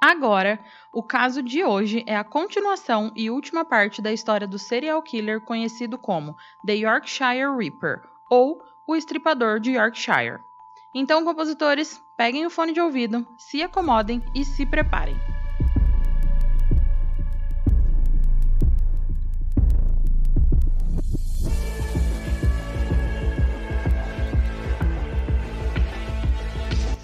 Agora, o caso de hoje é a continuação e última parte da história do serial killer conhecido como The Yorkshire Reaper ou o Estripador de Yorkshire. Então, compositores, peguem o fone de ouvido, se acomodem e se preparem.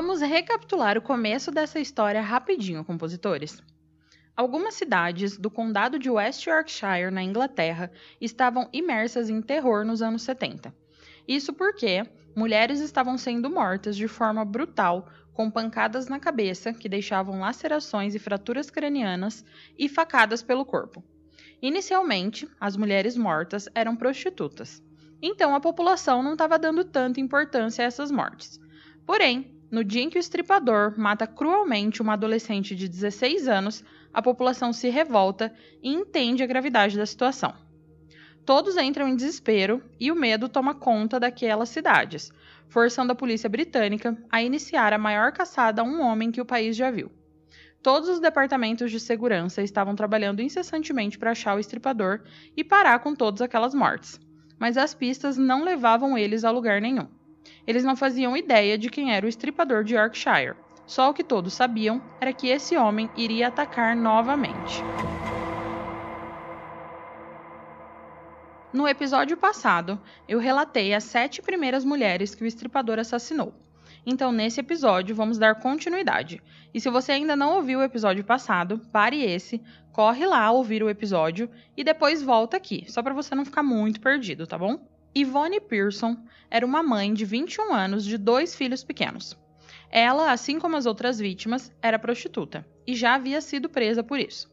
Vamos recapitular o começo dessa história rapidinho, compositores. Algumas cidades do condado de West Yorkshire, na Inglaterra, estavam imersas em terror nos anos 70. Isso porque mulheres estavam sendo mortas de forma brutal, com pancadas na cabeça que deixavam lacerações e fraturas cranianas e facadas pelo corpo. Inicialmente, as mulheres mortas eram prostitutas. Então a população não estava dando tanta importância a essas mortes. Porém, no dia em que o estripador mata cruelmente uma adolescente de 16 anos, a população se revolta e entende a gravidade da situação. Todos entram em desespero e o medo toma conta daquelas cidades, forçando a polícia britânica a iniciar a maior caçada a um homem que o país já viu. Todos os departamentos de segurança estavam trabalhando incessantemente para achar o estripador e parar com todas aquelas mortes, mas as pistas não levavam eles a lugar nenhum. Eles não faziam ideia de quem era o estripador de Yorkshire. Só o que todos sabiam era que esse homem iria atacar novamente. No episódio passado, eu relatei as sete primeiras mulheres que o estripador assassinou. Então, nesse episódio, vamos dar continuidade. E se você ainda não ouviu o episódio passado, pare esse, corre lá ouvir o episódio e depois volta aqui, só para você não ficar muito perdido, tá bom? Yvonne Pearson era uma mãe de 21 anos de dois filhos pequenos. Ela, assim como as outras vítimas, era prostituta e já havia sido presa por isso.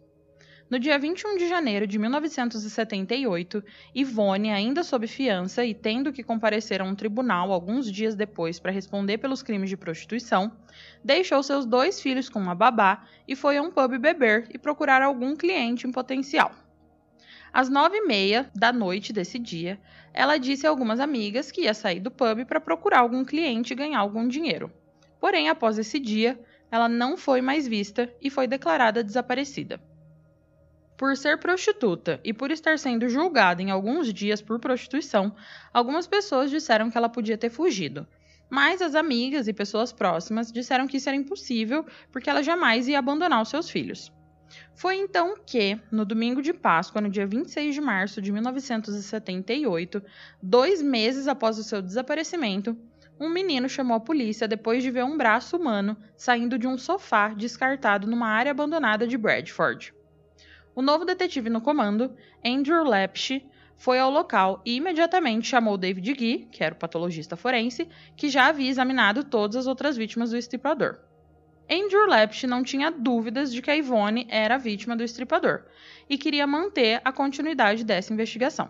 No dia 21 de janeiro de 1978, Yvonne, ainda sob fiança e tendo que comparecer a um tribunal alguns dias depois para responder pelos crimes de prostituição, deixou seus dois filhos com uma babá e foi a um pub beber e procurar algum cliente em potencial. Às nove e meia da noite desse dia, ela disse a algumas amigas que ia sair do pub para procurar algum cliente e ganhar algum dinheiro. Porém, após esse dia, ela não foi mais vista e foi declarada desaparecida. Por ser prostituta e por estar sendo julgada em alguns dias por prostituição, algumas pessoas disseram que ela podia ter fugido. Mas as amigas e pessoas próximas disseram que isso era impossível porque ela jamais ia abandonar os seus filhos. Foi então que, no domingo de Páscoa, no dia 26 de março de 1978, dois meses após o seu desaparecimento, um menino chamou a polícia depois de ver um braço humano saindo de um sofá descartado numa área abandonada de Bradford. O novo detetive no comando, Andrew Lepsch, foi ao local e imediatamente chamou David Gee, que era o patologista forense, que já havia examinado todas as outras vítimas do estripador. Andrew Lepsch não tinha dúvidas de que a Yvonne era a vítima do estripador e queria manter a continuidade dessa investigação.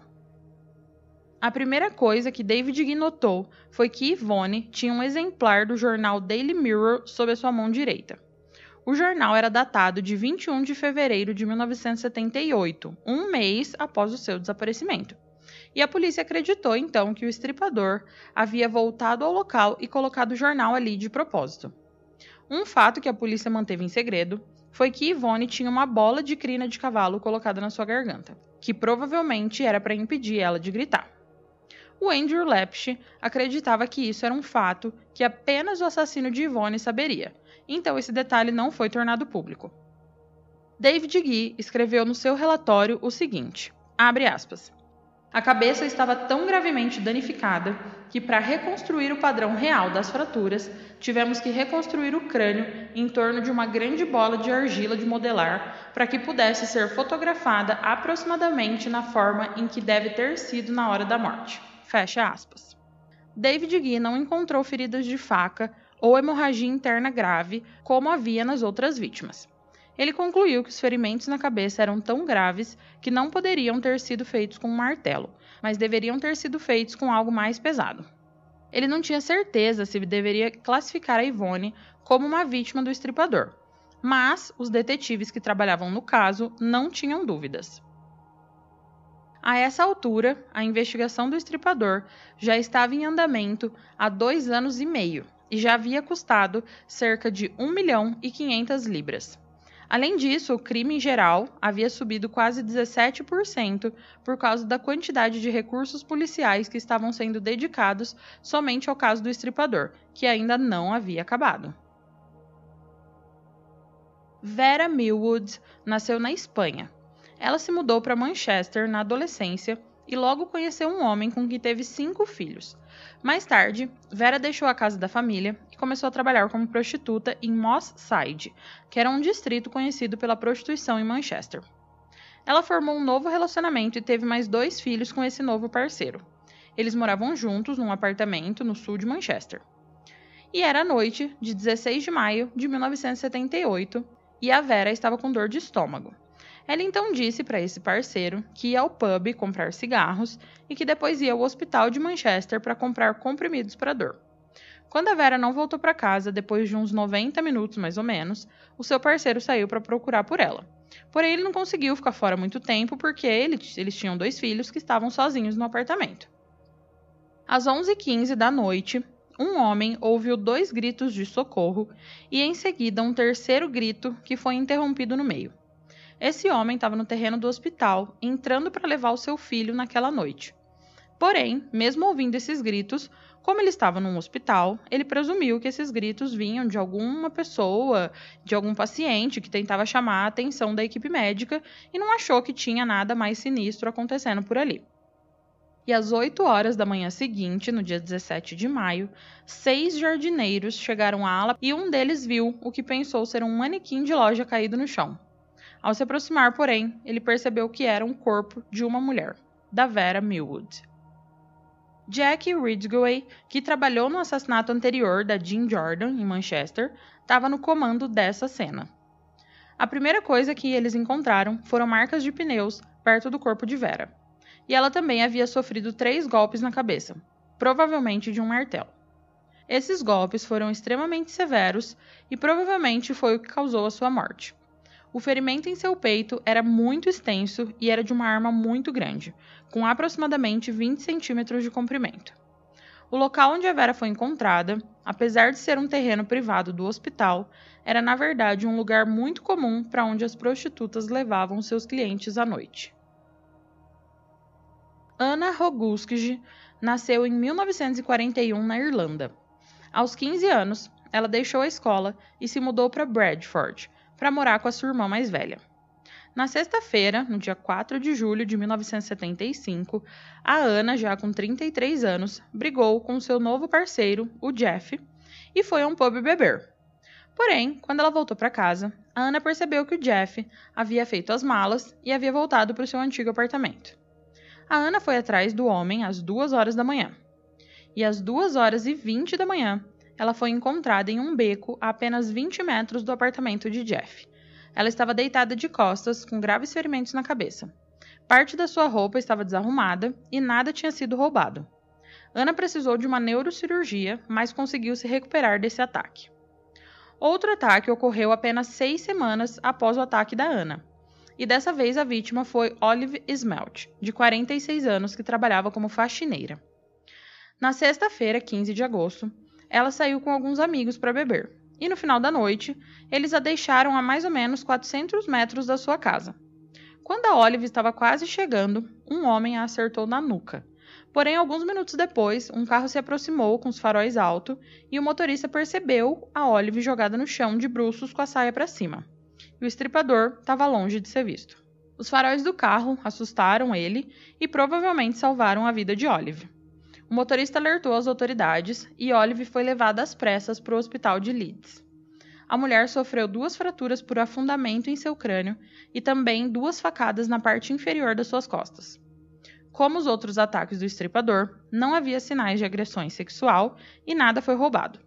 A primeira coisa que David notou foi que Yvonne tinha um exemplar do jornal Daily Mirror sob a sua mão direita. O jornal era datado de 21 de fevereiro de 1978, um mês após o seu desaparecimento. E a polícia acreditou então que o estripador havia voltado ao local e colocado o jornal ali de propósito. Um fato que a polícia manteve em segredo foi que Yvonne tinha uma bola de crina de cavalo colocada na sua garganta, que provavelmente era para impedir ela de gritar. o Andrew Lepsch acreditava que isso era um fato que apenas o assassino de Yvonne saberia, então esse detalhe não foi tornado público. David Gee escreveu no seu relatório o seguinte: abre aspas. A cabeça estava tão gravemente danificada que, para reconstruir o padrão real das fraturas, tivemos que reconstruir o crânio em torno de uma grande bola de argila de modelar para que pudesse ser fotografada aproximadamente na forma em que deve ter sido na hora da morte. Fecha aspas. David Gee não encontrou feridas de faca ou hemorragia interna grave como havia nas outras vítimas. Ele concluiu que os ferimentos na cabeça eram tão graves que não poderiam ter sido feitos com um martelo, mas deveriam ter sido feitos com algo mais pesado. Ele não tinha certeza se deveria classificar a Ivone como uma vítima do estripador, mas os detetives que trabalhavam no caso não tinham dúvidas. A essa altura, a investigação do estripador já estava em andamento há dois anos e meio e já havia custado cerca de 1 milhão e 500 libras. Além disso, o crime em geral havia subido quase 17% por causa da quantidade de recursos policiais que estavam sendo dedicados somente ao caso do estripador, que ainda não havia acabado. Vera Millwood nasceu na Espanha. Ela se mudou para Manchester na adolescência e logo conheceu um homem com quem teve cinco filhos. Mais tarde, Vera deixou a casa da família e começou a trabalhar como prostituta em Moss Side, que era um distrito conhecido pela prostituição em Manchester. Ela formou um novo relacionamento e teve mais dois filhos com esse novo parceiro. Eles moravam juntos num apartamento no sul de Manchester. E era a noite de 16 de maio de 1978 e a Vera estava com dor de estômago. Ela então disse para esse parceiro que ia ao pub comprar cigarros e que depois ia ao hospital de Manchester para comprar comprimidos para dor. Quando a Vera não voltou para casa, depois de uns 90 minutos mais ou menos, o seu parceiro saiu para procurar por ela. Porém, ele não conseguiu ficar fora muito tempo porque ele, eles tinham dois filhos que estavam sozinhos no apartamento. Às 11h15 da noite, um homem ouviu dois gritos de socorro e em seguida um terceiro grito que foi interrompido no meio. Esse homem estava no terreno do hospital, entrando para levar o seu filho naquela noite. Porém, mesmo ouvindo esses gritos, como ele estava num hospital, ele presumiu que esses gritos vinham de alguma pessoa, de algum paciente que tentava chamar a atenção da equipe médica e não achou que tinha nada mais sinistro acontecendo por ali. E às 8 horas da manhã seguinte, no dia 17 de maio, seis jardineiros chegaram à ala e um deles viu o que pensou ser um manequim de loja caído no chão. Ao se aproximar, porém, ele percebeu que era um corpo de uma mulher, da Vera Millwood. Jack Ridgway, que trabalhou no assassinato anterior da Jean Jordan em Manchester, estava no comando dessa cena. A primeira coisa que eles encontraram foram marcas de pneus perto do corpo de Vera. E ela também havia sofrido três golpes na cabeça, provavelmente de um martelo. Esses golpes foram extremamente severos e provavelmente foi o que causou a sua morte. O ferimento em seu peito era muito extenso e era de uma arma muito grande, com aproximadamente 20 centímetros de comprimento. O local onde a Vera foi encontrada, apesar de ser um terreno privado do hospital, era na verdade um lugar muito comum para onde as prostitutas levavam seus clientes à noite. Anna Roguskji nasceu em 1941 na Irlanda. Aos 15 anos, ela deixou a escola e se mudou para Bradford, para morar com a sua irmã mais velha. Na sexta-feira, no dia 4 de julho de 1975, a Ana, já com 33 anos, brigou com seu novo parceiro, o Jeff, e foi a um pub beber. Porém, quando ela voltou para casa, a Ana percebeu que o Jeff havia feito as malas e havia voltado para o seu antigo apartamento. A Ana foi atrás do homem às duas horas da manhã. E às duas horas e vinte da manhã, ela foi encontrada em um beco a apenas 20 metros do apartamento de Jeff. Ela estava deitada de costas, com graves ferimentos na cabeça. Parte da sua roupa estava desarrumada e nada tinha sido roubado. Ana precisou de uma neurocirurgia, mas conseguiu se recuperar desse ataque. Outro ataque ocorreu apenas seis semanas após o ataque da Ana. E dessa vez a vítima foi Olive Smelt, de 46 anos, que trabalhava como faxineira. Na sexta-feira, 15 de agosto, ela saiu com alguns amigos para beber. E no final da noite, eles a deixaram a mais ou menos 400 metros da sua casa. Quando a Olive estava quase chegando, um homem a acertou na nuca. Porém, alguns minutos depois, um carro se aproximou com os faróis altos e o motorista percebeu a Olive jogada no chão de bruços com a saia para cima. E o estripador estava longe de ser visto. Os faróis do carro assustaram ele e provavelmente salvaram a vida de Olive. O motorista alertou as autoridades e Olive foi levada às pressas para o hospital de Leeds. A mulher sofreu duas fraturas por afundamento em seu crânio e também duas facadas na parte inferior das suas costas. Como os outros ataques do estripador, não havia sinais de agressão sexual e nada foi roubado.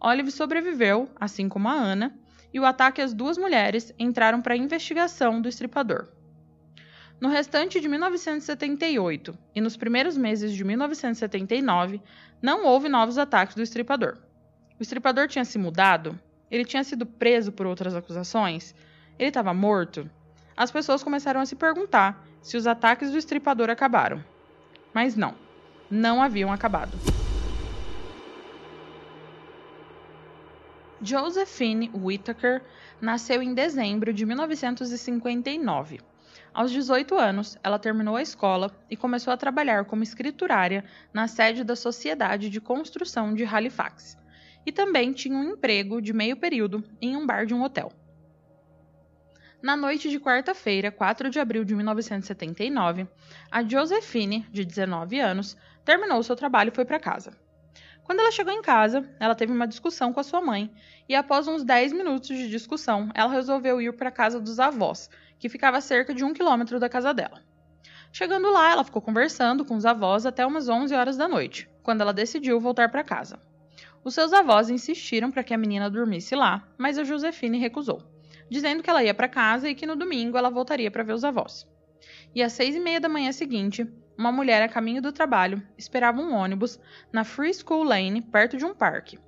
Olive sobreviveu, assim como a Ana, e o ataque às duas mulheres entraram para a investigação do estripador. No restante de 1978 e nos primeiros meses de 1979, não houve novos ataques do estripador. O estripador tinha se mudado? Ele tinha sido preso por outras acusações? Ele estava morto? As pessoas começaram a se perguntar se os ataques do estripador acabaram. Mas não, não haviam acabado. Josephine Whittaker nasceu em dezembro de 1959. Aos 18 anos, ela terminou a escola e começou a trabalhar como escriturária na sede da Sociedade de Construção de Halifax, e também tinha um emprego de meio período em um bar de um hotel. Na noite de quarta-feira, 4 de abril de 1979, a Josephine, de 19 anos, terminou seu trabalho e foi para casa. Quando ela chegou em casa, ela teve uma discussão com a sua mãe e, após uns 10 minutos de discussão, ela resolveu ir para a casa dos avós, que ficava a cerca de um quilômetro da casa dela. Chegando lá, ela ficou conversando com os avós até umas 11 horas da noite, quando ela decidiu voltar para casa. Os seus avós insistiram para que a menina dormisse lá, mas a Josefine recusou, dizendo que ela ia para casa e que no domingo ela voltaria para ver os avós. E às seis e meia da manhã seguinte, uma mulher a caminho do trabalho esperava um ônibus na Free School Lane, perto de um parque.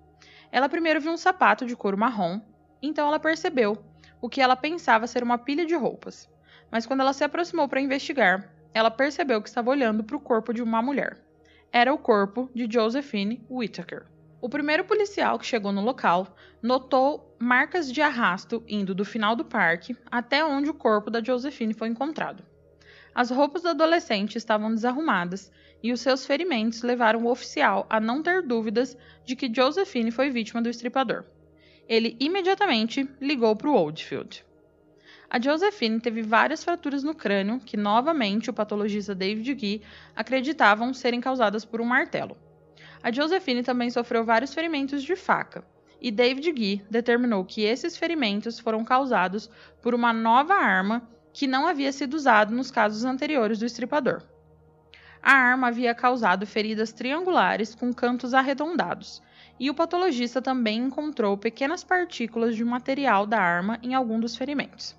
Ela primeiro viu um sapato de couro marrom, então ela percebeu o que ela pensava ser uma pilha de roupas. Mas quando ela se aproximou para investigar, ela percebeu que estava olhando para o corpo de uma mulher. Era o corpo de Josephine Whittaker. O primeiro policial que chegou no local notou marcas de arrasto indo do final do parque até onde o corpo da Josephine foi encontrado. As roupas do adolescente estavam desarrumadas e os seus ferimentos levaram o oficial a não ter dúvidas de que Josephine foi vítima do estripador. Ele imediatamente ligou para o Oldfield. A Josephine teve várias fraturas no crânio que, novamente, o patologista David Gee acreditavam serem causadas por um martelo. A Josephine também sofreu vários ferimentos de faca, e David Gee determinou que esses ferimentos foram causados por uma nova arma que não havia sido usado nos casos anteriores do estripador. A arma havia causado feridas triangulares com cantos arredondados, e o patologista também encontrou pequenas partículas de material da arma em algum dos ferimentos.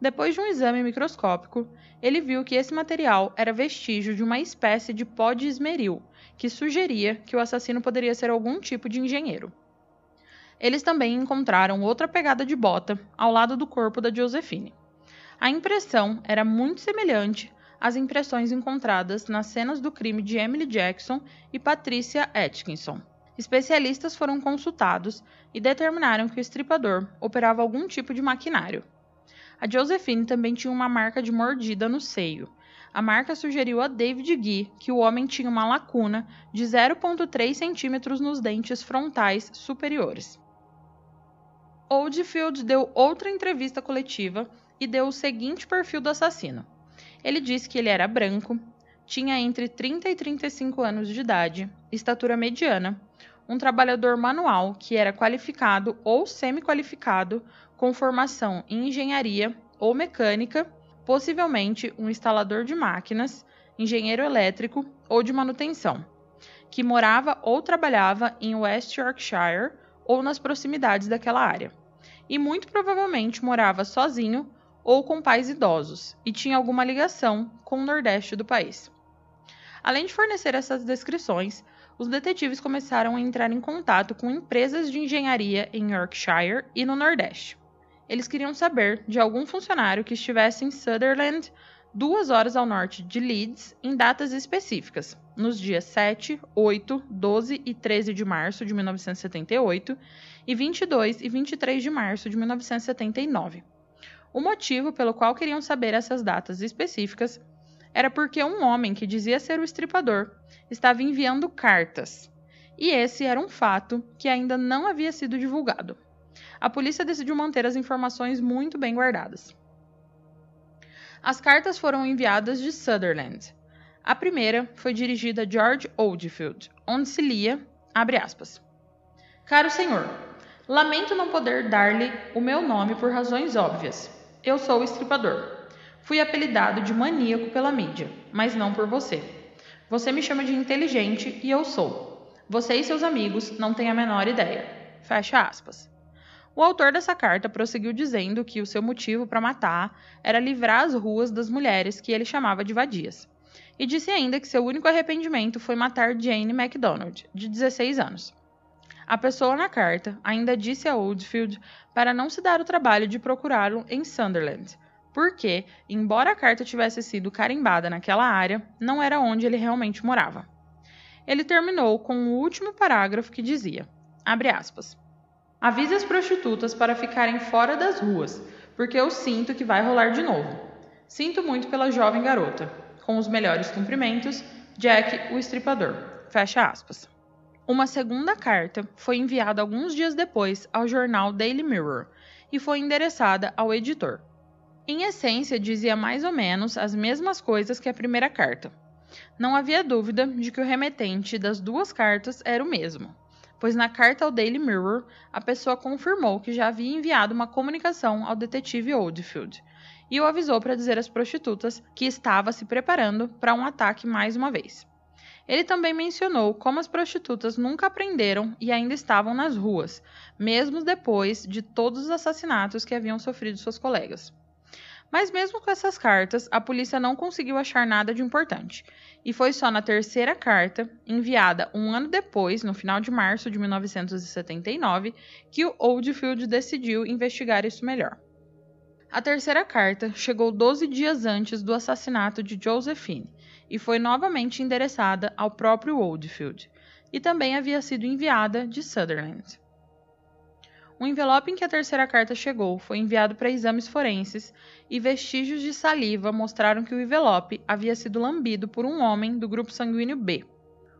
Depois de um exame microscópico, ele viu que esse material era vestígio de uma espécie de pó de esmeril, que sugeria que o assassino poderia ser algum tipo de engenheiro. Eles também encontraram outra pegada de bota ao lado do corpo da Josephine. A impressão era muito semelhante às impressões encontradas nas cenas do crime de Emily Jackson e Patricia Atkinson. Especialistas foram consultados e determinaram que o estripador operava algum tipo de maquinário. A Josephine também tinha uma marca de mordida no seio. A marca sugeriu a David Gee que o homem tinha uma lacuna de 0,3 centímetros nos dentes frontais superiores. Oldfield deu outra entrevista coletiva e deu o seguinte perfil do assassino. Ele disse que ele era branco, tinha entre 30 e 35 anos de idade, estatura mediana, um trabalhador manual que era qualificado ou semi-qualificado com formação em engenharia ou mecânica, possivelmente um instalador de máquinas, engenheiro elétrico ou de manutenção, que morava ou trabalhava em West Yorkshire ou nas proximidades daquela área, e muito provavelmente morava sozinho ou com pais idosos e tinha alguma ligação com o Nordeste do país. Além de fornecer essas descrições, os detetives começaram a entrar em contato com empresas de engenharia em Yorkshire e no Nordeste. Eles queriam saber de algum funcionário que estivesse em Sutherland, duas horas ao norte de Leeds, em datas específicas, nos dias 7, 8, 12 e 13 de março de 1978 e 22 e 23 de março de 1979. O motivo pelo qual queriam saber essas datas específicas era porque um homem que dizia ser o estripador estava enviando cartas. E esse era um fato que ainda não havia sido divulgado. A polícia decidiu manter as informações muito bem guardadas. As cartas foram enviadas de Sutherland. A primeira foi dirigida a George Oldfield, onde se lia, abre aspas, Caro senhor, lamento não poder dar-lhe o meu nome por razões óbvias. Eu sou o estripador. Fui apelidado de maníaco pela mídia, mas não por você. Você me chama de inteligente e eu sou. Você e seus amigos não têm a menor ideia. Fecha aspas. O autor dessa carta prosseguiu dizendo que o seu motivo para matar era livrar as ruas das mulheres que ele chamava de vadias. E disse ainda que seu único arrependimento foi matar Jane MacDonald, de 16 anos. A pessoa na carta ainda disse a Oldfield para não se dar o trabalho de procurá-lo em Sunderland, porque, embora a carta tivesse sido carimbada naquela área, não era onde ele realmente morava. Ele terminou com o último parágrafo que dizia: abre aspas. Avise as prostitutas para ficarem fora das ruas, porque eu sinto que vai rolar de novo. Sinto muito pela jovem garota. Com os melhores cumprimentos, Jack, o estripador. Fecha aspas. Uma segunda carta foi enviada alguns dias depois ao jornal Daily Mirror e foi endereçada ao editor. Em essência, dizia mais ou menos as mesmas coisas que a primeira carta. Não havia dúvida de que o remetente das duas cartas era o mesmo pois na carta ao Daily Mirror a pessoa confirmou que já havia enviado uma comunicação ao detetive Oldfield e o avisou para dizer às prostitutas que estava se preparando para um ataque mais uma vez. Ele também mencionou como as prostitutas nunca aprenderam e ainda estavam nas ruas, mesmo depois de todos os assassinatos que haviam sofrido suas colegas. Mas mesmo com essas cartas, a polícia não conseguiu achar nada de importante. E foi só na terceira carta, enviada um ano depois, no final de março de 1979, que o Oldfield decidiu investigar isso melhor. A terceira carta chegou 12 dias antes do assassinato de Josephine e foi novamente endereçada ao próprio Oldfield, e também havia sido enviada de Sutherland. O envelope em que a terceira carta chegou foi enviado para exames forenses e vestígios de saliva mostraram que o envelope havia sido lambido por um homem do grupo sanguíneo B.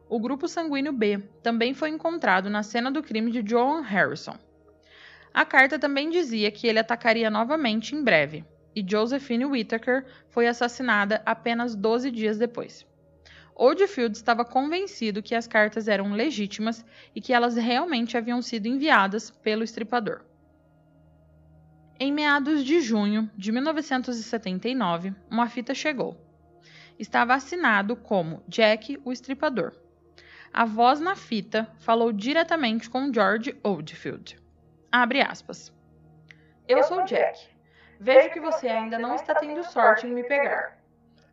O grupo sanguíneo B também foi encontrado na cena do crime de Joan Harrison. A carta também dizia que ele atacaria novamente em breve, e Josephine Whittaker foi assassinada apenas 12 dias depois. Oldfield estava convencido que as cartas eram legítimas e que elas realmente haviam sido enviadas pelo estripador. Em meados de junho de 1979, uma fita chegou. Estava assinado como Jack o Estripador. A voz na fita falou diretamente com George Oldfield. Abre aspas. Eu sou Jack. Vejo que você ainda não está tendo sorte em me pegar.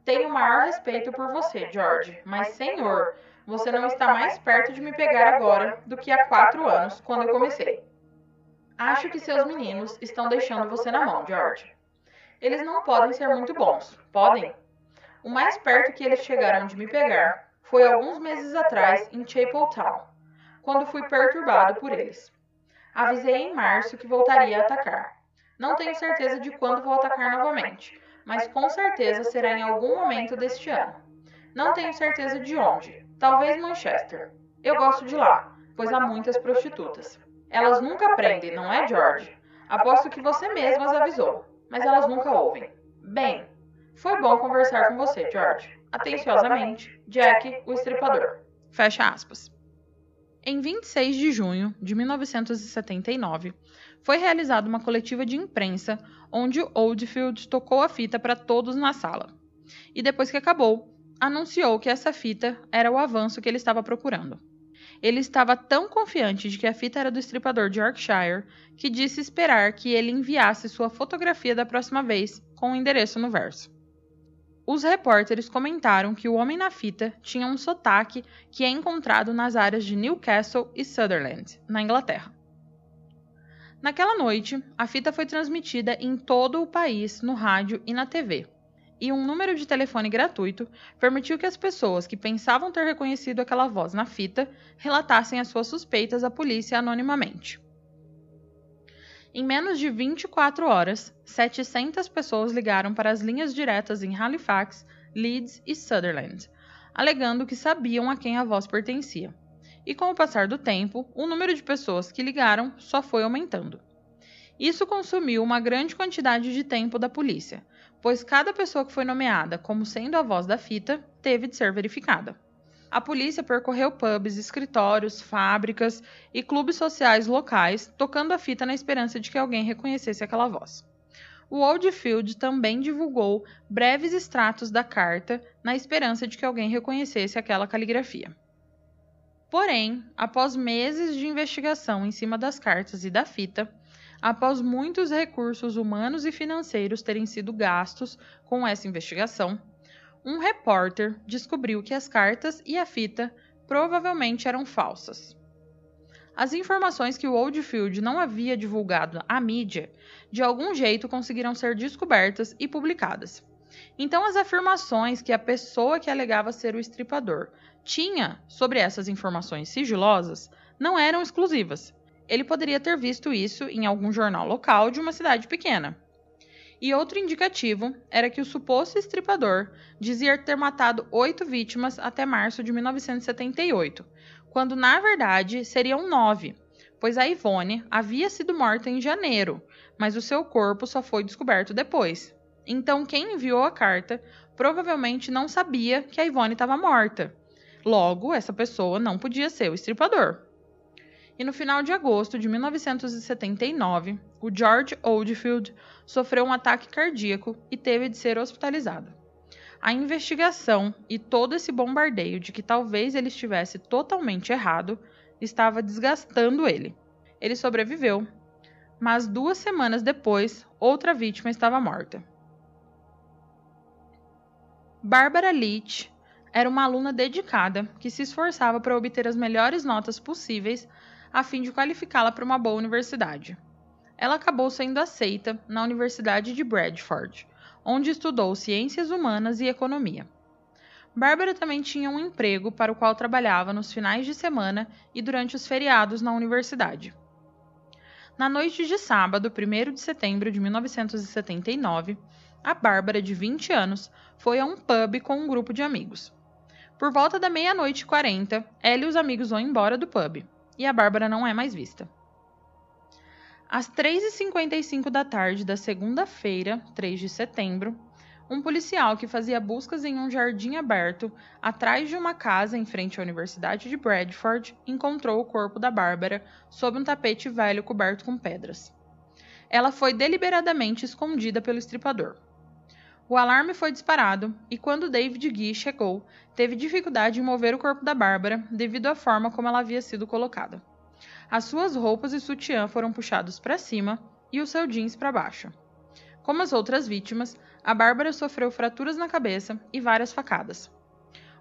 Tenho o maior respeito por você, George, mas, senhor, você não está mais perto de me pegar agora do que há quatro anos, quando eu comecei. Acho que seus meninos estão deixando você na mão, George. Eles não podem ser muito bons, podem? O mais perto que eles chegaram de me pegar foi alguns meses atrás em Chapel Town, quando fui perturbado por eles. Avisei em março que voltaria a atacar. Não tenho certeza de quando vou atacar novamente, mas com certeza será em algum momento deste ano. Não tenho certeza de onde, talvez Manchester. Eu gosto de lá, pois há muitas prostitutas. Elas nunca aprendem, não é, George? Aposto que você mesmo as avisou, mas elas nunca ouvem. Bem, foi bom conversar com você, George. Atenciosamente, Jack, o estripador. Fecha aspas. Em 26 de junho de 1979, foi realizada uma coletiva de imprensa onde Oldfield tocou a fita para todos na sala. E depois que acabou, anunciou que essa fita era o avanço que ele estava procurando. Ele estava tão confiante de que a fita era do estripador de Yorkshire que disse esperar que ele enviasse sua fotografia da próxima vez com o endereço no verso. Os repórteres comentaram que o homem na fita tinha um sotaque que é encontrado nas áreas de Newcastle e Sutherland, na Inglaterra. Naquela noite, a fita foi transmitida em todo o país no rádio e na TV. E um número de telefone gratuito permitiu que as pessoas que pensavam ter reconhecido aquela voz na fita relatassem as suas suspeitas à polícia anonimamente. Em menos de 24 horas, 700 pessoas ligaram para as linhas diretas em Halifax, Leeds e Sutherland, alegando que sabiam a quem a voz pertencia. E com o passar do tempo, o número de pessoas que ligaram só foi aumentando. Isso consumiu uma grande quantidade de tempo da polícia, pois cada pessoa que foi nomeada como sendo a voz da fita teve de ser verificada. A polícia percorreu pubs, escritórios, fábricas e clubes sociais locais, tocando a fita na esperança de que alguém reconhecesse aquela voz. O Oldfield também divulgou breves extratos da carta na esperança de que alguém reconhecesse aquela caligrafia. Porém, após meses de investigação em cima das cartas e da fita, após muitos recursos humanos e financeiros terem sido gastos com essa investigação, um repórter descobriu que as cartas e a fita provavelmente eram falsas. As informações que o Oldfield não havia divulgado à mídia, de algum jeito conseguiram ser descobertas e publicadas. Então, as afirmações que a pessoa que alegava ser o estripador tinha sobre essas informações sigilosas não eram exclusivas. Ele poderia ter visto isso em algum jornal local de uma cidade pequena. E outro indicativo era que o suposto estripador dizia ter matado oito vítimas até março de 1978, quando na verdade seriam nove, pois a Ivone havia sido morta em janeiro, mas o seu corpo só foi descoberto depois. Então, quem enviou a carta provavelmente não sabia que a Ivone estava morta. Logo, essa pessoa não podia ser o estripador. E no final de agosto de 1979, o George Oldfield sofreu um ataque cardíaco e teve de ser hospitalizado. A investigação e todo esse bombardeio de que talvez ele estivesse totalmente errado estava desgastando ele. Ele sobreviveu, mas duas semanas depois, outra vítima estava morta. Barbara Leach era uma aluna dedicada que se esforçava para obter as melhores notas possíveis a fim de qualificá-la para uma boa universidade. Ela acabou sendo aceita na Universidade de Bradford, onde estudou ciências humanas e economia. Bárbara também tinha um emprego para o qual trabalhava nos finais de semana e durante os feriados na universidade. Na noite de sábado, 1 de setembro de 1979, a Bárbara, de 20 anos, foi a um pub com um grupo de amigos. Por volta da meia-noite e quarenta, ela e os amigos vão embora do pub, e a Bárbara não é mais vista. Às 3h55 da tarde da segunda-feira, 3 de setembro, um policial que fazia buscas em um jardim aberto atrás de uma casa em frente à Universidade de Bradford encontrou o corpo da Bárbara sob um tapete velho coberto com pedras. Ela foi deliberadamente escondida pelo estripador. O alarme foi disparado e quando David Guy chegou, teve dificuldade em mover o corpo da Bárbara devido à forma como ela havia sido colocada. As suas roupas e sutiã foram puxados para cima e o seu jeans para baixo. Como as outras vítimas, a Bárbara sofreu fraturas na cabeça e várias facadas.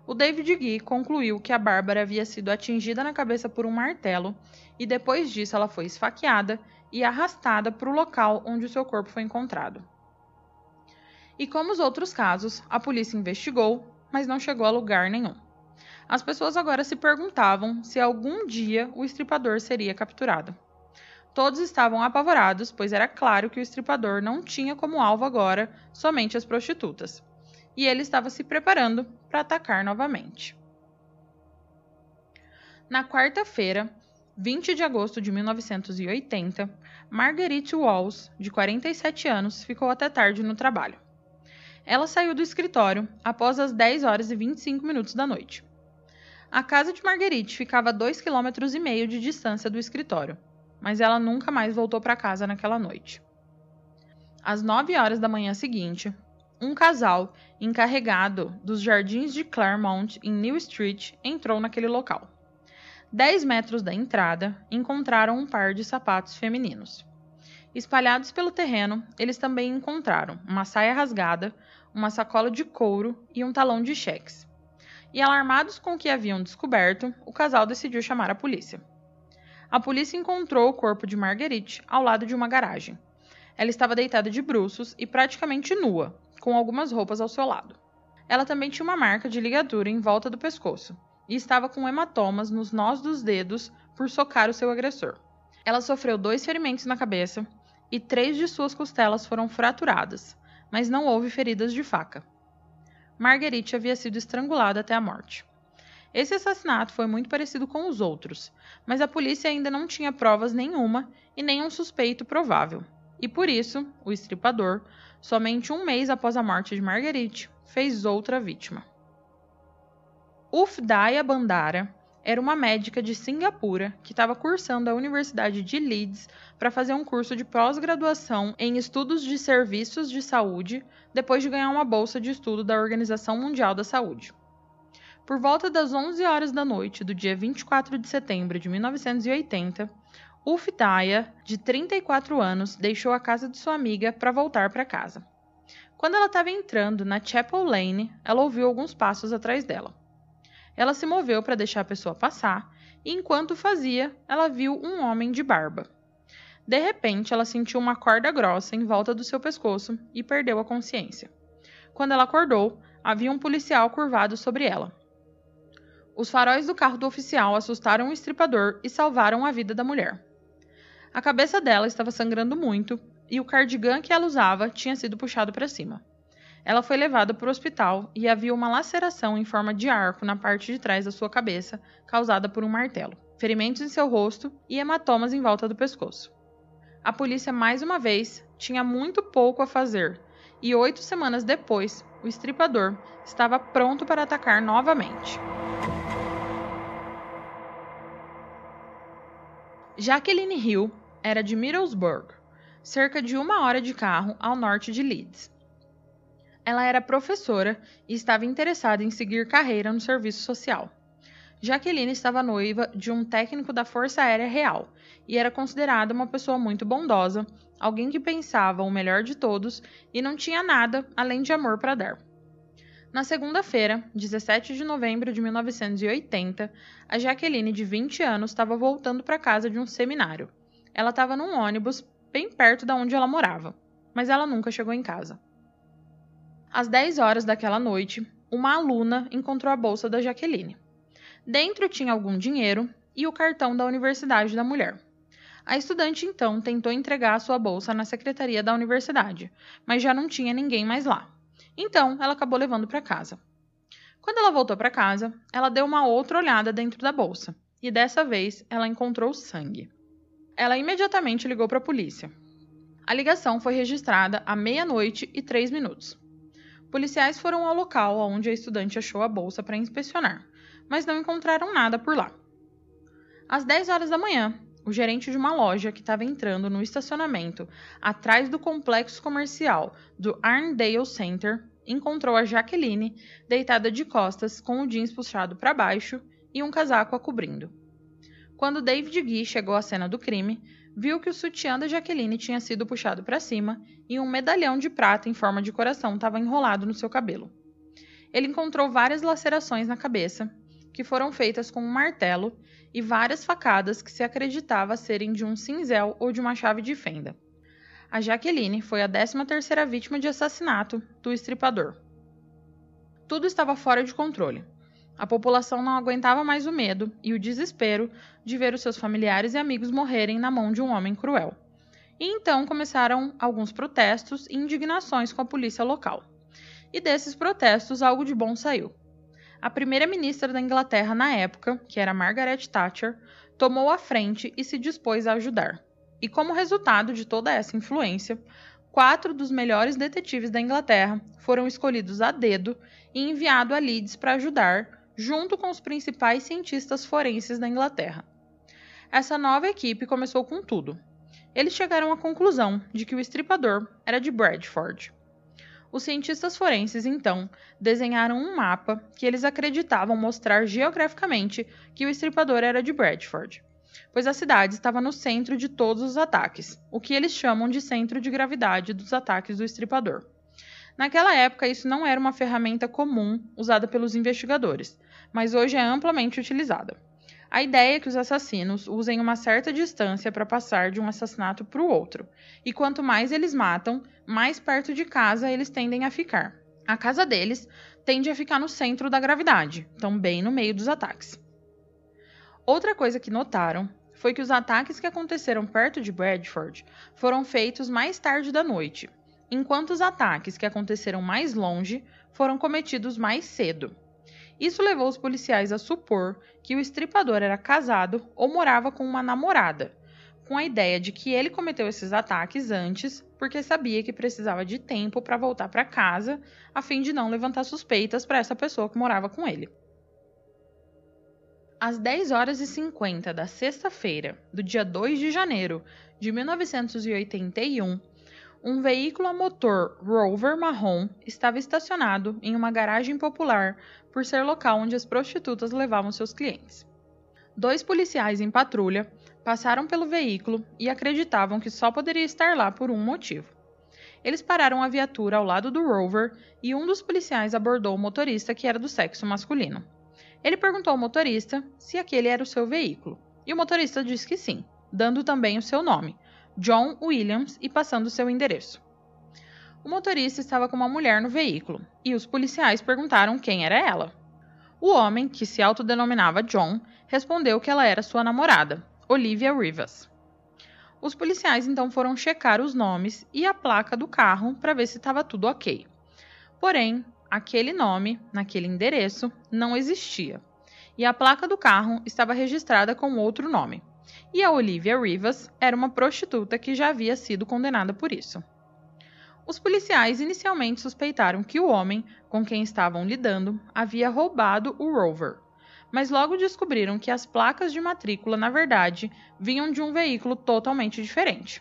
O David Guy concluiu que a Bárbara havia sido atingida na cabeça por um martelo e depois disso ela foi esfaqueada e arrastada para o local onde o seu corpo foi encontrado. E como os outros casos, a polícia investigou, mas não chegou a lugar nenhum. As pessoas agora se perguntavam se algum dia o estripador seria capturado. Todos estavam apavorados, pois era claro que o estripador não tinha como alvo agora somente as prostitutas. E ele estava se preparando para atacar novamente. Na quarta-feira, 20 de agosto de 1980, Marguerite Walls, de 47 anos, ficou até tarde no trabalho. Ela saiu do escritório após as 10 horas e 25 minutos da noite. A casa de Marguerite ficava a dois quilômetros e meio de distância do escritório, mas ela nunca mais voltou para casa naquela noite. Às nove horas da manhã seguinte, um casal encarregado dos jardins de Claremont em New Street entrou naquele local. Dez metros da entrada, encontraram um par de sapatos femininos. Espalhados pelo terreno, eles também encontraram uma saia rasgada, uma sacola de couro e um talão de cheques e, alarmados com o que haviam descoberto, o casal decidiu chamar a polícia. A polícia encontrou o corpo de Marguerite ao lado de uma garagem. Ela estava deitada de bruços e praticamente nua, com algumas roupas ao seu lado. Ela também tinha uma marca de ligadura em volta do pescoço e estava com hematomas nos nós dos dedos por socar o seu agressor. Ela sofreu dois ferimentos na cabeça e três de suas costelas foram fraturadas, mas não houve feridas de faca. Marguerite havia sido estrangulada até a morte. Esse assassinato foi muito parecido com os outros, mas a polícia ainda não tinha provas nenhuma e nenhum suspeito provável. E por isso, o estripador, somente um mês após a morte de Marguerite, fez outra vítima. Ufdaya Bandara era uma médica de Singapura que estava cursando a Universidade de Leeds para fazer um curso de pós-graduação em estudos de serviços de saúde, depois de ganhar uma bolsa de estudo da Organização Mundial da Saúde. Por volta das 11 horas da noite do dia 24 de setembro de 1980, Ufdaya, de 34 anos, deixou a casa de sua amiga para voltar para casa. Quando ela estava entrando na Chapel Lane, ela ouviu alguns passos atrás dela. Ela se moveu para deixar a pessoa passar, e enquanto fazia, ela viu um homem de barba. De repente, ela sentiu uma corda grossa em volta do seu pescoço e perdeu a consciência. Quando ela acordou, havia um policial curvado sobre ela. Os faróis do carro do oficial assustaram o estripador e salvaram a vida da mulher. A cabeça dela estava sangrando muito e o cardigan que ela usava tinha sido puxado para cima. Ela foi levada para o hospital e havia uma laceração em forma de arco na parte de trás da sua cabeça, causada por um martelo, ferimentos em seu rosto e hematomas em volta do pescoço. A polícia, mais uma vez, tinha muito pouco a fazer, e oito semanas depois, o estripador estava pronto para atacar novamente. Jacqueline Hill era de Middlesbrough, cerca de uma hora de carro ao norte de Leeds. Ela era professora e estava interessada em seguir carreira no serviço social. Jaqueline estava noiva de um técnico da Força Aérea Real e era considerada uma pessoa muito bondosa, alguém que pensava o melhor de todos e não tinha nada além de amor para dar. Na segunda-feira, 17 de novembro de 1980, a Jaqueline, de 20 anos, estava voltando para casa de um seminário. Ela estava num ônibus bem perto da onde ela morava, mas ela nunca chegou em casa. Às 10 horas daquela noite, uma aluna encontrou a bolsa da Jaqueline. Dentro tinha algum dinheiro e o cartão da Universidade da Mulher. A estudante então tentou entregar sua bolsa na secretaria da universidade, mas já não tinha ninguém mais lá. Então, ela acabou levando para casa. Quando ela voltou para casa, ela deu uma outra olhada dentro da bolsa e dessa vez ela encontrou sangue. Ela imediatamente ligou para a polícia. A ligação foi registrada à meia-noite e três minutos. Policiais foram ao local onde a estudante achou a bolsa para inspecionar, mas não encontraram nada por lá. Às 10 horas da manhã, o gerente de uma loja que estava entrando no estacionamento atrás do complexo comercial do Arndale Center encontrou a Jaqueline deitada de costas com o jeans puxado para baixo e um casaco a cobrindo. Quando David Gee chegou à cena do crime, viu que o sutiã da Jaqueline tinha sido puxado para cima e um medalhão de prata em forma de coração estava enrolado no seu cabelo. Ele encontrou várias lacerações na cabeça, que foram feitas com um martelo, e várias facadas que se acreditava serem de um cinzel ou de uma chave de fenda. A Jaqueline foi a 13ª vítima de assassinato do estripador. Tudo estava fora de controle. A população não aguentava mais o medo e o desespero de ver os seus familiares e amigos morrerem na mão de um homem cruel. E então começaram alguns protestos e indignações com a polícia local. E desses protestos algo de bom saiu. A primeira-ministra da Inglaterra na época, que era Margaret Thatcher, tomou a frente e se dispôs a ajudar. E como resultado de toda essa influência, quatro dos melhores detetives da Inglaterra foram escolhidos a dedo e enviados a Leeds para ajudar junto com os principais cientistas forenses da Inglaterra. Essa nova equipe começou com tudo. Eles chegaram à conclusão de que o estripador era de Bradford. Os cientistas forenses, então, desenharam um mapa que eles acreditavam mostrar geograficamente que o estripador era de Bradford, pois a cidade estava no centro de todos os ataques, o que eles chamam de centro de gravidade dos ataques do estripador. Naquela época, isso não era uma ferramenta comum usada pelos investigadores, mas hoje é amplamente utilizada. A ideia é que os assassinos usem uma certa distância para passar de um assassinato para o outro, e quanto mais eles matam, mais perto de casa eles tendem a ficar. A casa deles tende a ficar no centro da gravidade, então bem no meio dos ataques. Outra coisa que notaram foi que os ataques que aconteceram perto de Bradford foram feitos mais tarde da noite, enquanto os ataques que aconteceram mais longe foram cometidos mais cedo. Isso levou os policiais a supor que o estripador era casado ou morava com uma namorada, com a ideia de que ele cometeu esses ataques antes porque sabia que precisava de tempo para voltar para casa, a fim de não levantar suspeitas para essa pessoa que morava com ele. Às 10 horas e 50 da sexta-feira, do dia 2 de janeiro de 1981, um veículo a motor Rover marrom estava estacionado em uma garagem popular por ser local onde as prostitutas levavam seus clientes. Dois policiais em patrulha passaram pelo veículo e acreditavam que só poderia estar lá por um motivo. Eles pararam a viatura ao lado do Rover e um dos policiais abordou o motorista que era do sexo masculino. Ele perguntou ao motorista se aquele era o seu veículo, e o motorista disse que sim, dando também o seu nome, John Williams, e passando seu endereço. O motorista estava com uma mulher no veículo, e os policiais perguntaram quem era ela. O homem, que se autodenominava John, respondeu que ela era sua namorada, Olivia Rivas. Os policiais então foram checar os nomes e a placa do carro para ver se estava tudo ok. Porém, aquele nome, naquele endereço, não existia. E a placa do carro estava registrada com outro nome. E a Olivia Rivas era uma prostituta que já havia sido condenada por isso. Os policiais inicialmente suspeitaram que o homem com quem estavam lidando havia roubado o Rover, mas logo descobriram que as placas de matrícula, na verdade, vinham de um veículo totalmente diferente.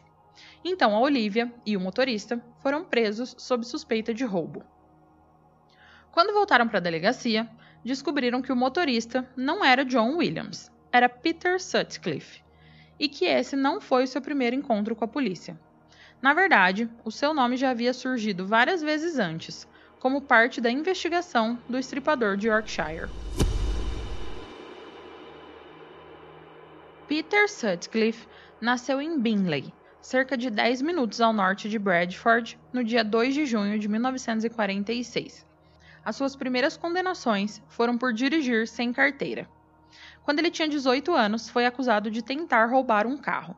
Então a Olivia e o motorista foram presos sob suspeita de roubo. Quando voltaram para a delegacia, descobriram que o motorista não era John Williams, era Peter Sutcliffe, e que esse não foi o seu primeiro encontro com a polícia. Na verdade, o seu nome já havia surgido várias vezes antes, como parte da investigação do estripador de Yorkshire. Peter Sutcliffe nasceu em Bingley, cerca de 10 minutos ao norte de Bradford, no dia 2 de junho de 1946. As suas primeiras condenações foram por dirigir sem carteira. Quando ele tinha 18 anos, foi acusado de tentar roubar um carro.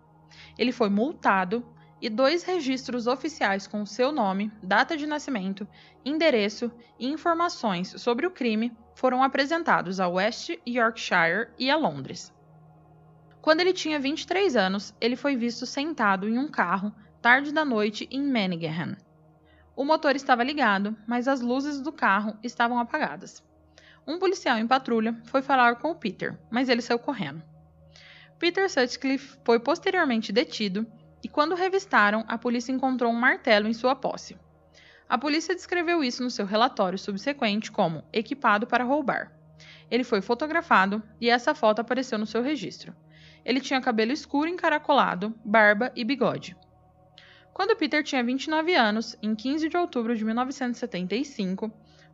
Ele foi multado e dois registros oficiais com seu nome, data de nascimento, endereço e informações sobre o crime foram apresentados a West Yorkshire e a Londres. Quando ele tinha 23 anos, ele foi visto sentado em um carro tarde da noite em Manningham, o motor estava ligado, mas as luzes do carro estavam apagadas. Um policial em patrulha foi falar com o Peter, mas ele saiu correndo. Peter Sutcliffe foi posteriormente detido e, quando revistaram, a polícia encontrou um martelo em sua posse. A polícia descreveu isso no seu relatório subsequente como equipado para roubar. Ele foi fotografado e essa foto apareceu no seu registro. Ele tinha cabelo escuro encaracolado, barba e bigode. Quando Peter tinha 29 anos, em 15 de outubro de 1975,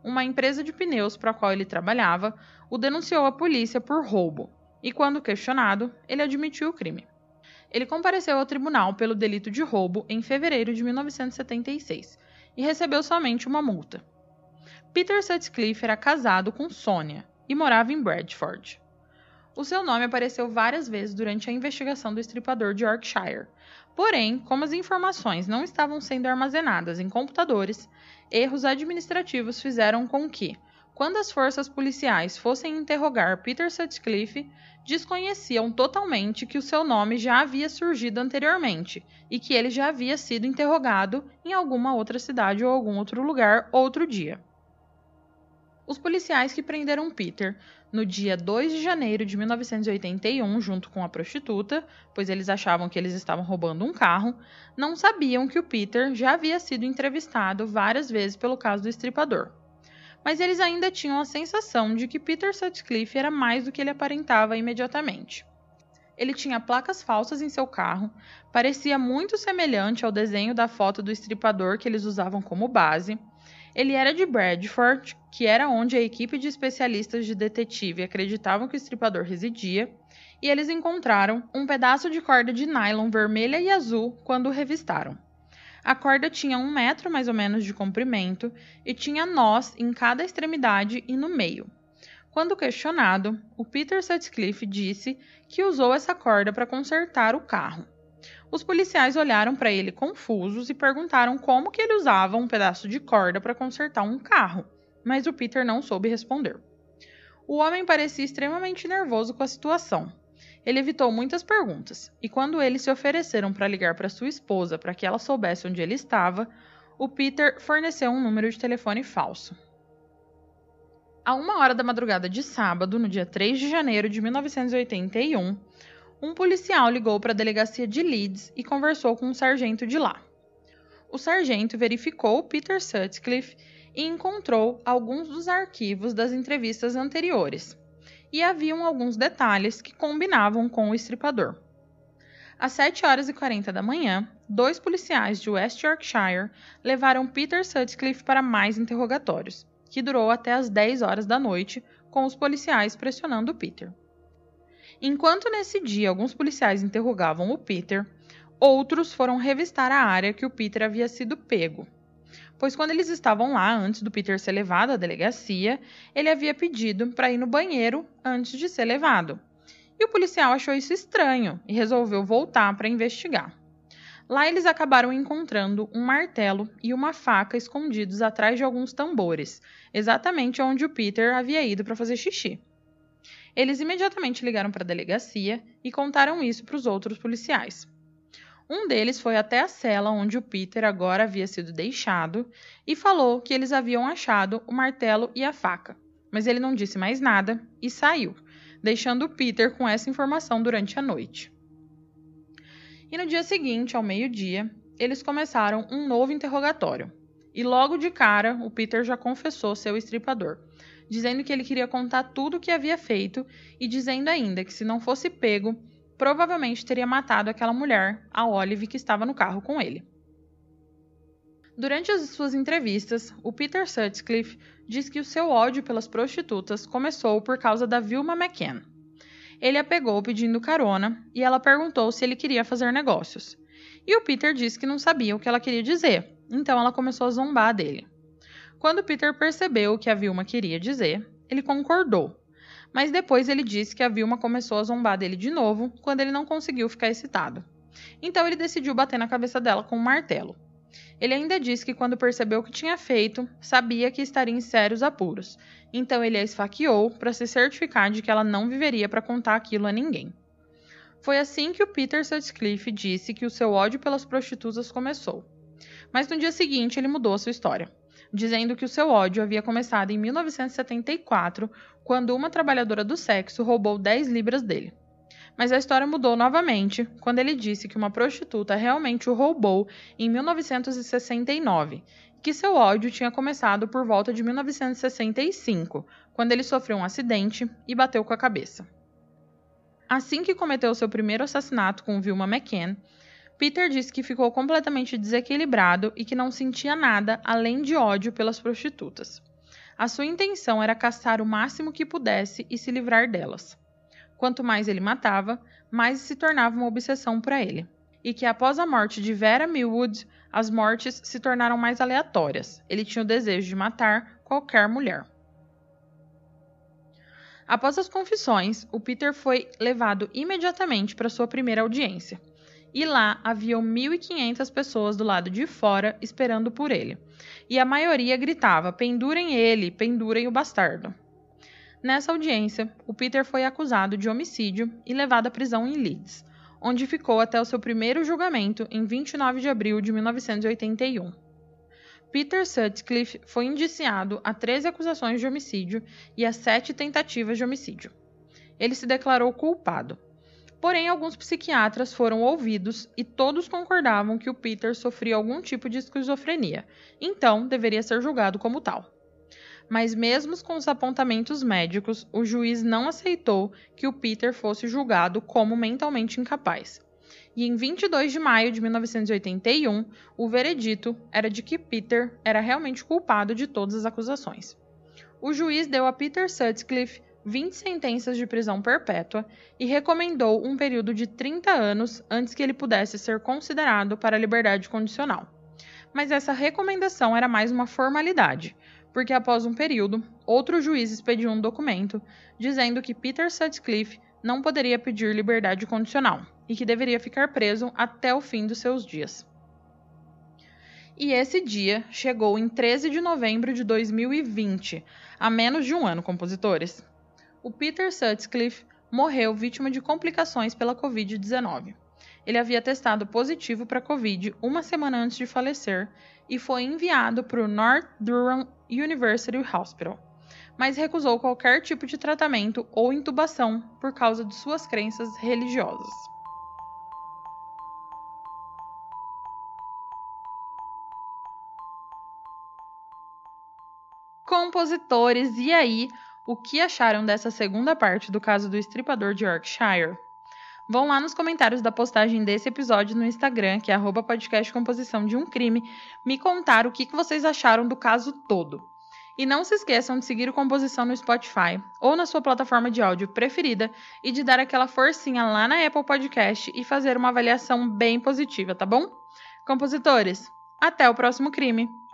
uma empresa de pneus para a qual ele trabalhava o denunciou à polícia por roubo, e quando questionado, ele admitiu o crime. Ele compareceu ao tribunal pelo delito de roubo em fevereiro de 1976 e recebeu somente uma multa. Peter Sutcliffe era casado com Sonia e morava em Bradford. O seu nome apareceu várias vezes durante a investigação do estripador de Yorkshire, Porém, como as informações não estavam sendo armazenadas em computadores, erros administrativos fizeram com que, quando as forças policiais fossem interrogar Peter Sutcliffe, desconheciam totalmente que o seu nome já havia surgido anteriormente e que ele já havia sido interrogado em alguma outra cidade ou algum outro lugar outro dia. Os policiais que prenderam Peter no dia 2 de janeiro de 1981, junto com a prostituta, pois eles achavam que eles estavam roubando um carro, não sabiam que o Peter já havia sido entrevistado várias vezes pelo caso do estripador. Mas eles ainda tinham a sensação de que Peter Sutcliffe era mais do que ele aparentava imediatamente. Ele tinha placas falsas em seu carro, parecia muito semelhante ao desenho da foto do estripador que eles usavam como base ele era de Bradford, que era onde a equipe de especialistas de detetive acreditavam que o estripador residia, e eles encontraram um pedaço de corda de nylon vermelha e azul quando o revistaram. A corda tinha um metro mais ou menos de comprimento e tinha nós em cada extremidade e no meio. Quando questionado, o Peter Sutcliffe disse que usou essa corda para consertar o carro. Os policiais olharam para ele confusos e perguntaram como que ele usava um pedaço de corda para consertar um carro, mas o Peter não soube responder. O homem parecia extremamente nervoso com a situação. Ele evitou muitas perguntas, e quando eles se ofereceram para ligar para sua esposa para que ela soubesse onde ele estava, o Peter forneceu um número de telefone falso. A uma hora da madrugada de sábado, no dia 3 de janeiro de 1981, um policial ligou para a delegacia de Leeds e conversou com um sargento de lá. O sargento verificou Peter Sutcliffe e encontrou alguns dos arquivos das entrevistas anteriores, e haviam alguns detalhes que combinavam com o estripador. Às 7 horas e 40 da manhã, dois policiais de West Yorkshire levaram Peter Sutcliffe para mais interrogatórios, que durou até as 10 horas da noite, com os policiais pressionando Peter. Enquanto nesse dia alguns policiais interrogavam o Peter, outros foram revistar a área que o Peter havia sido pego. Pois quando eles estavam lá antes do Peter ser levado à delegacia, ele havia pedido para ir no banheiro antes de ser levado. E o policial achou isso estranho e resolveu voltar para investigar. Lá eles acabaram encontrando um martelo e uma faca escondidos atrás de alguns tambores, exatamente onde o Peter havia ido para fazer xixi. Eles imediatamente ligaram para a delegacia e contaram isso para os outros policiais. Um deles foi até a cela onde o Peter agora havia sido deixado e falou que eles haviam achado o martelo e a faca, mas ele não disse mais nada e saiu, deixando o Peter com essa informação durante a noite. E no dia seguinte, ao meio-dia, eles começaram um novo interrogatório. E logo de cara, o Peter já confessou seu estripador, dizendo que ele queria contar tudo o que havia feito e dizendo ainda que se não fosse pego, provavelmente teria matado aquela mulher, a Olive, que estava no carro com ele. Durante as suas entrevistas, o Peter Sutcliffe diz que o seu ódio pelas prostitutas começou por causa da Vilma McCann. Ele a pegou pedindo carona e ela perguntou se ele queria fazer negócios. E o Peter disse que não sabia o que ela queria dizer, então ela começou a zombar dele. Quando Peter percebeu o que a Vilma queria dizer, ele concordou. Mas depois ele disse que a Vilma começou a zombar dele de novo quando ele não conseguiu ficar excitado. Então ele decidiu bater na cabeça dela com um martelo. Ele ainda disse que quando percebeu o que tinha feito, sabia que estaria em sérios apuros. Então ele a esfaqueou para se certificar de que ela não viveria para contar aquilo a ninguém. Foi assim que o Peter Sutcliffe disse que o seu ódio pelas prostitutas começou. Mas no dia seguinte ele mudou a sua história dizendo que o seu ódio havia começado em 1974, quando uma trabalhadora do sexo roubou 10 libras dele. Mas a história mudou novamente quando ele disse que uma prostituta realmente o roubou em 1969, que seu ódio tinha começado por volta de 1965, quando ele sofreu um acidente e bateu com a cabeça. Assim que cometeu seu primeiro assassinato com Vilma McCann, Peter disse que ficou completamente desequilibrado e que não sentia nada além de ódio pelas prostitutas. A sua intenção era caçar o máximo que pudesse e se livrar delas. Quanto mais ele matava, mais se tornava uma obsessão para ele. E que após a morte de Vera Millwood, as mortes se tornaram mais aleatórias. Ele tinha o desejo de matar qualquer mulher. Após as confissões, o Peter foi levado imediatamente para sua primeira audiência e lá haviam 1.500 pessoas do lado de fora esperando por ele. E a maioria gritava: pendurem ele, pendurem o bastardo. Nessa audiência, o Peter foi acusado de homicídio e levado à prisão em Leeds, onde ficou até o seu primeiro julgamento em 29 de abril de 1981. Peter Sutcliffe foi indiciado a 13 acusações de homicídio e a 7 tentativas de homicídio. Ele se declarou culpado, Porém, alguns psiquiatras foram ouvidos e todos concordavam que o Peter sofria algum tipo de esquizofrenia, então deveria ser julgado como tal. Mas, mesmo com os apontamentos médicos, o juiz não aceitou que o Peter fosse julgado como mentalmente incapaz. E em 22 de maio de 1981, o veredito era de que Peter era realmente culpado de todas as acusações. O juiz deu a Peter Sutcliffe 20 sentenças de prisão perpétua e recomendou um período de 30 anos antes que ele pudesse ser considerado para a liberdade condicional. Mas essa recomendação era mais uma formalidade, porque após um período, outro juiz expediu um documento dizendo que Peter Sutcliffe não poderia pedir liberdade condicional, e que deveria ficar preso até o fim dos seus dias. E esse dia chegou em 13 de novembro de 2020, há menos de um ano, compositores. O Peter Sutcliffe morreu vítima de complicações pela Covid-19. Ele havia testado positivo para Covid uma semana antes de falecer e foi enviado para o North Durham University Hospital, mas recusou qualquer tipo de tratamento ou intubação por causa de suas crenças religiosas. Compositores, e aí? O que acharam dessa segunda parte do caso do estripador de Yorkshire? Vão lá nos comentários da postagem desse episódio no Instagram, que é @podcastcomposição de um crime, me contar o que vocês acharam do caso todo. E não se esqueçam de seguir o Composição no Spotify ou na sua plataforma de áudio preferida e de dar aquela forcinha lá na Apple Podcast e fazer uma avaliação bem positiva, tá bom? Compositores, até o próximo crime!